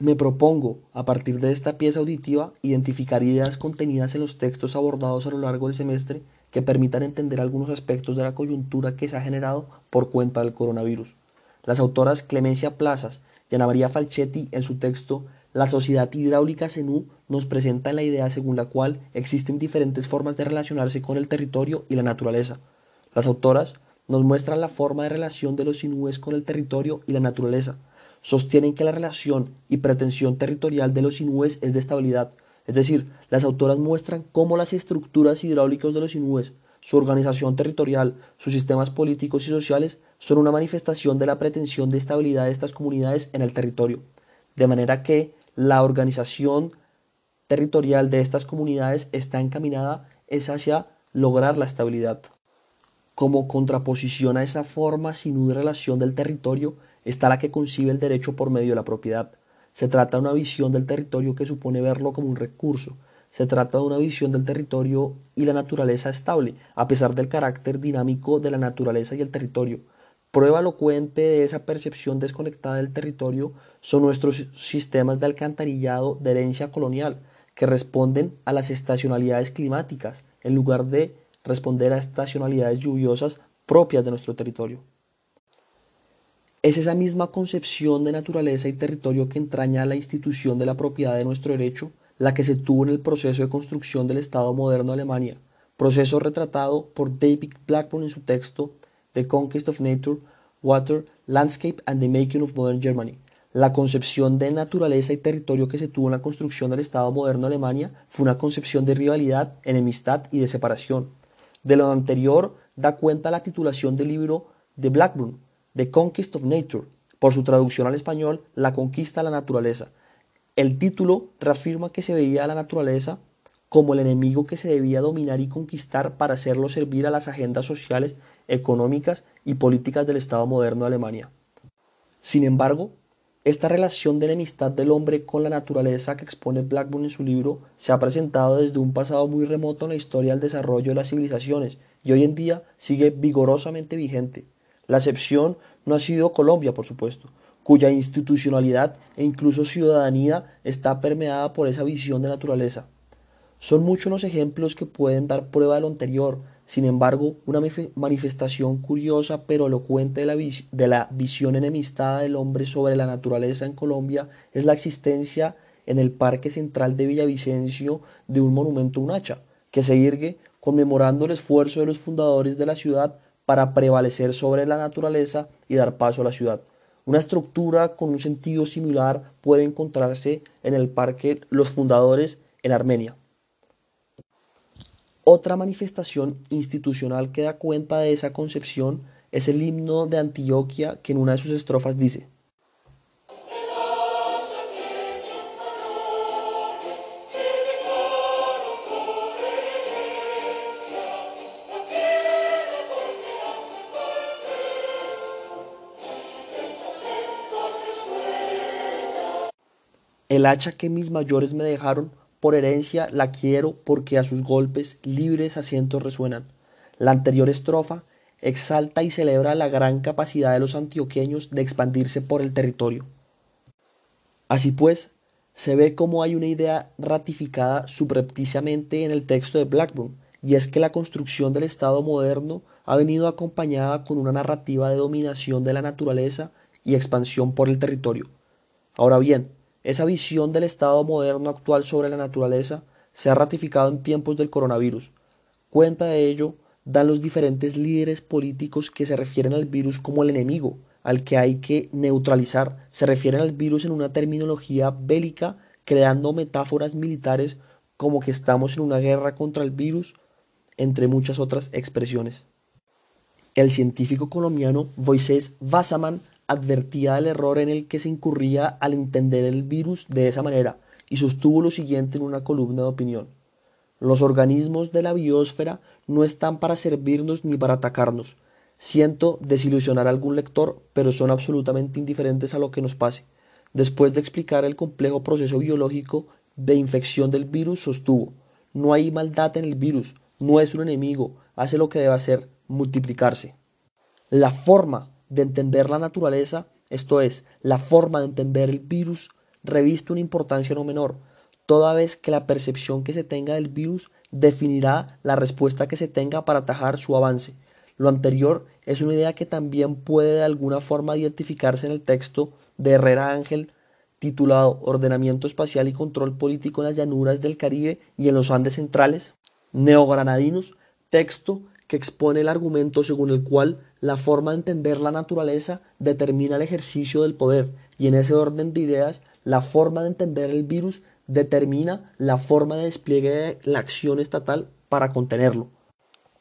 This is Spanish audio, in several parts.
Me propongo, a partir de esta pieza auditiva, identificar ideas contenidas en los textos abordados a lo largo del semestre que permitan entender algunos aspectos de la coyuntura que se ha generado por cuenta del coronavirus. Las autoras Clemencia Plazas y Ana María Falchetti, en su texto La sociedad hidráulica CENU, nos presentan la idea según la cual existen diferentes formas de relacionarse con el territorio y la naturaleza. Las autoras nos muestran la forma de relación de los sinúes con el territorio y la naturaleza. Sostienen que la relación y pretensión territorial de los sinúes es de estabilidad, es decir, las autoras muestran cómo las estructuras hidráulicas de los sinúes, su organización territorial, sus sistemas políticos y sociales son una manifestación de la pretensión de estabilidad de estas comunidades en el territorio, de manera que la organización territorial de estas comunidades está encaminada es hacia lograr la estabilidad. Como contraposición a esa forma sin relación del territorio está la que concibe el derecho por medio de la propiedad. Se trata de una visión del territorio que supone verlo como un recurso. Se trata de una visión del territorio y la naturaleza estable, a pesar del carácter dinámico de la naturaleza y el territorio. Prueba elocuente de esa percepción desconectada del territorio son nuestros sistemas de alcantarillado de herencia colonial, que responden a las estacionalidades climáticas, en lugar de responder a estacionalidades lluviosas propias de nuestro territorio. Es esa misma concepción de naturaleza y territorio que entraña la institución de la propiedad de nuestro derecho, la que se tuvo en el proceso de construcción del Estado moderno de Alemania, proceso retratado por David Blackburn en su texto The Conquest of Nature, Water, Landscape and the Making of Modern Germany. La concepción de naturaleza y territorio que se tuvo en la construcción del Estado moderno de Alemania fue una concepción de rivalidad, enemistad y de separación. De lo anterior da cuenta la titulación del libro de Blackburn, The Conquest of Nature, por su traducción al español, La conquista de la naturaleza. El título reafirma que se veía a la naturaleza como el enemigo que se debía dominar y conquistar para hacerlo servir a las agendas sociales, económicas y políticas del Estado moderno de Alemania. Sin embargo, esta relación de enemistad del hombre con la naturaleza que expone Blackburn en su libro se ha presentado desde un pasado muy remoto en la historia del desarrollo de las civilizaciones y hoy en día sigue vigorosamente vigente. La excepción no ha sido Colombia, por supuesto, cuya institucionalidad e incluso ciudadanía está permeada por esa visión de naturaleza. Son muchos los ejemplos que pueden dar prueba de lo anterior, sin embargo, una manifestación curiosa pero elocuente de la, visión enemistada del hombre sobre la naturaleza en Colombia es la existencia en el Parque Central de Villavicencio de un monumento un hacha, que se irgue conmemorando el esfuerzo de los fundadores de la ciudad para prevalecer sobre la naturaleza y dar paso a la ciudad. Una estructura con un sentido similar puede encontrarse en el Parque Los Fundadores en Armenia. Otra manifestación institucional que da cuenta de esa concepción es el himno de Antioquia que en una de sus estrofas dice El hacha que mis mayores me dejaron por herencia la quiero porque a sus golpes libres asientos resuenan. La anterior estrofa exalta y celebra la gran capacidad de los antioqueños de expandirse por el territorio. Así pues, se ve como hay una idea ratificada subrepticiamente en el texto de Blackburn, y es que la construcción del Estado moderno ha venido acompañada con una narrativa de dominación de la naturaleza y expansión por el territorio. Ahora bien, esa visión del Estado moderno actual sobre la naturaleza se ha ratificado en tiempos del coronavirus. Cuenta de ello dan los diferentes líderes políticos que se refieren al virus como el enemigo, al que hay que neutralizar. Se refieren al virus en una terminología bélica, creando metáforas militares como que estamos en una guerra contra el virus, entre muchas otras expresiones. El científico colombiano Moisés Wasserman advertía del error en el que se incurría al entender el virus de esa manera y sostuvo lo siguiente en una columna de opinión. Los organismos de la biosfera no están para servirnos ni para atacarnos. Siento desilusionar a algún lector, pero son absolutamente indiferentes a lo que nos pase. Después de explicar el complejo proceso biológico de infección del virus, sostuvo, no hay maldad en el virus, no es un enemigo, hace lo que debe hacer, multiplicarse. La forma de entender la naturaleza, esto es, la forma de entender el virus, reviste una importancia no menor, toda vez que la percepción que se tenga del virus definirá la respuesta que se tenga para atajar su avance. Lo anterior es una idea que también puede de alguna forma identificarse en el texto de Herrera Ángel titulado Ordenamiento Espacial y Control Político en las Llanuras del Caribe y en los Andes Centrales, Neogranadinos, texto que expone el argumento según el cual la forma de entender la naturaleza determina el ejercicio del poder y en ese orden de ideas la forma de entender el virus determina la forma de despliegue de la acción estatal para contenerlo.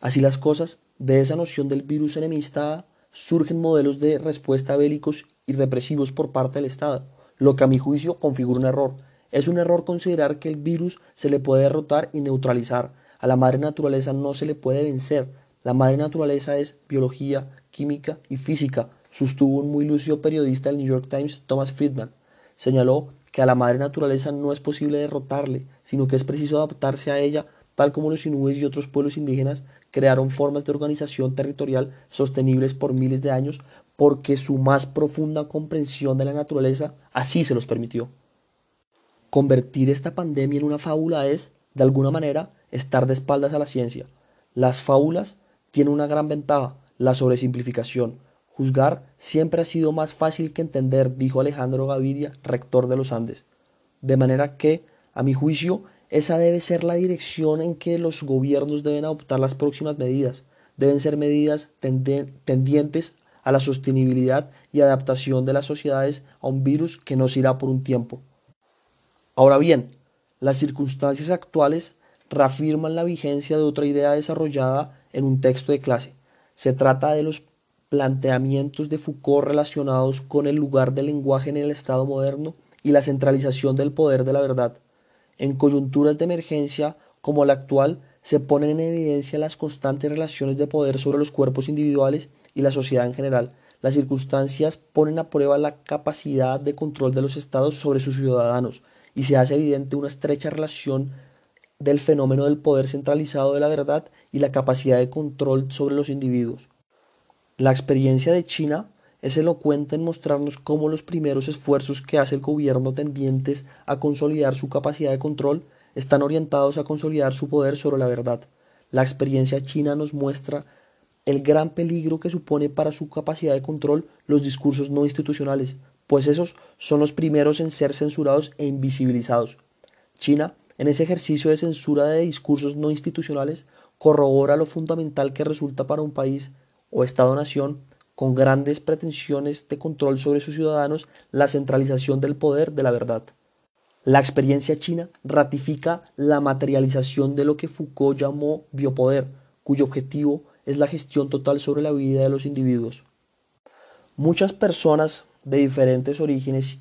Así las cosas, de esa noción del virus enemistada surgen modelos de respuesta bélicos y represivos por parte del Estado, lo que a mi juicio configura un error. Es un error considerar que el virus se le puede derrotar y neutralizar. A la madre naturaleza no se le puede vencer. La madre naturaleza es biología, química y física, sostuvo un muy lúcido periodista del New York Times, Thomas Friedman. Señaló que a la madre naturaleza no es posible derrotarle, sino que es preciso adaptarse a ella, tal como los inues y otros pueblos indígenas crearon formas de organización territorial sostenibles por miles de años, porque su más profunda comprensión de la naturaleza así se los permitió. Convertir esta pandemia en una fábula es, de alguna manera, estar de espaldas a la ciencia. Las fábulas tienen una gran ventaja, la sobresimplificación. Juzgar siempre ha sido más fácil que entender, dijo Alejandro Gaviria, rector de los Andes. De manera que, a mi juicio, esa debe ser la dirección en que los gobiernos deben adoptar las próximas medidas. Deben ser medidas tendientes a la sostenibilidad y adaptación de las sociedades a un virus que nos irá por un tiempo. Ahora bien, las circunstancias actuales reafirman la vigencia de otra idea desarrollada en un texto de clase. Se trata de los planteamientos de Foucault relacionados con el lugar del lenguaje en el Estado moderno y la centralización del poder de la verdad. En coyunturas de emergencia como la actual, se ponen en evidencia las constantes relaciones de poder sobre los cuerpos individuales y la sociedad en general. Las circunstancias ponen a prueba la capacidad de control de los estados sobre sus ciudadanos y se hace evidente una estrecha relación del fenómeno del poder centralizado de la verdad y la capacidad de control sobre los individuos. La experiencia de China es elocuente en mostrarnos cómo los primeros esfuerzos que hace el gobierno tendientes a consolidar su capacidad de control están orientados a consolidar su poder sobre la verdad. La experiencia china nos muestra el gran peligro que supone para su capacidad de control los discursos no institucionales, pues esos son los primeros en ser censurados e invisibilizados. China, en ese ejercicio de censura de discursos no institucionales, corrobora lo fundamental que resulta para un país o Estado-nación con grandes pretensiones de control sobre sus ciudadanos la centralización del poder de la verdad. La experiencia china ratifica la materialización de lo que Foucault llamó biopoder, cuyo objetivo es la gestión total sobre la vida de los individuos. Muchas personas de diferentes orígenes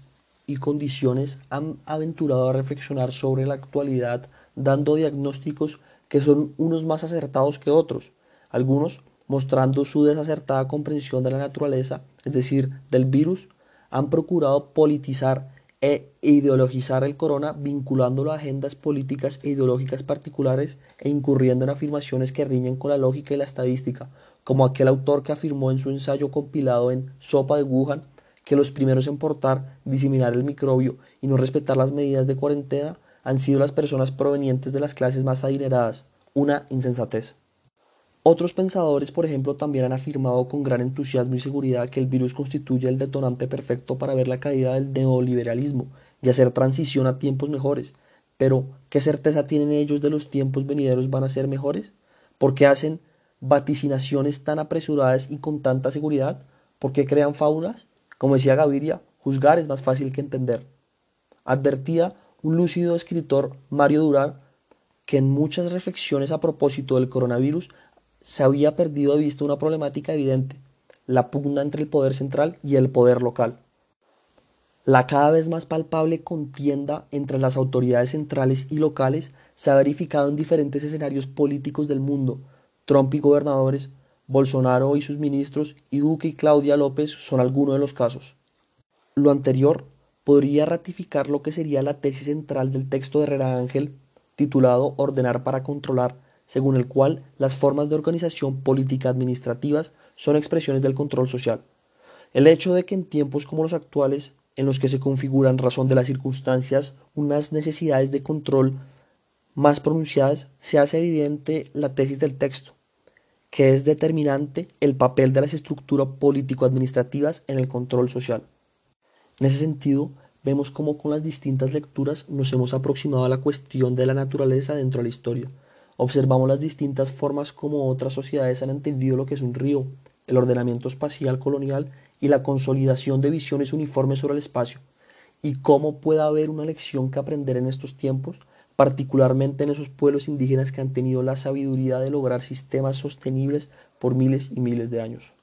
y condiciones han aventurado a reflexionar sobre la actualidad dando diagnósticos que son unos más acertados que otros. Algunos mostrando su desacertada comprensión de la naturaleza, es decir, del virus, han procurado politizar e ideologizar el corona vinculándolo a agendas políticas e ideológicas particulares e incurriendo en afirmaciones que riñen con la lógica y la estadística, como aquel autor que afirmó en su ensayo compilado en Sopa de Wuhan que los primeros en portar, diseminar el microbio y no respetar las medidas de cuarentena han sido las personas provenientes de las clases más adineradas, una insensatez. Otros pensadores, por ejemplo, también han afirmado con gran entusiasmo y seguridad que el virus constituye el detonante perfecto para ver la caída del neoliberalismo y hacer transición a tiempos mejores. Pero, ¿qué certeza tienen ellos de los tiempos venideros van a ser mejores? ¿Por qué hacen vaticinaciones tan apresuradas y con tanta seguridad? ¿Por qué crean fábulas? Como decía Gaviria, juzgar es más fácil que entender. Advertía un lúcido escritor, Mario Durán, que en muchas reflexiones a propósito del coronavirus se había perdido de vista una problemática evidente, la pugna entre el poder central y el poder local. La cada vez más palpable contienda entre las autoridades centrales y locales se ha verificado en diferentes escenarios políticos del mundo. Trump y gobernadores, Bolsonaro y sus ministros, y Duque y Claudia López son algunos de los casos. Lo anterior podría ratificar lo que sería la tesis central del texto de Herrera Ángel, titulado Ordenar para controlar, según el cual las formas de organización política administrativas son expresiones del control social. El hecho de que en tiempos como los actuales en los que se configuran, razón de las circunstancias, unas necesidades de control más pronunciadas, se hace evidente la tesis del texto, que es determinante el papel de las estructuras político-administrativas en el control social. En ese sentido, vemos cómo con las distintas lecturas nos hemos aproximado a la cuestión de la naturaleza dentro de la historia. Observamos las distintas formas como otras sociedades han entendido lo que es un río, el ordenamiento espacial colonial y la consolidación de visiones uniformes sobre el espacio, y cómo puede haber una lección que aprender en estos tiempos, particularmente en esos pueblos indígenas que han tenido la sabiduría de lograr sistemas sostenibles por miles y miles de años.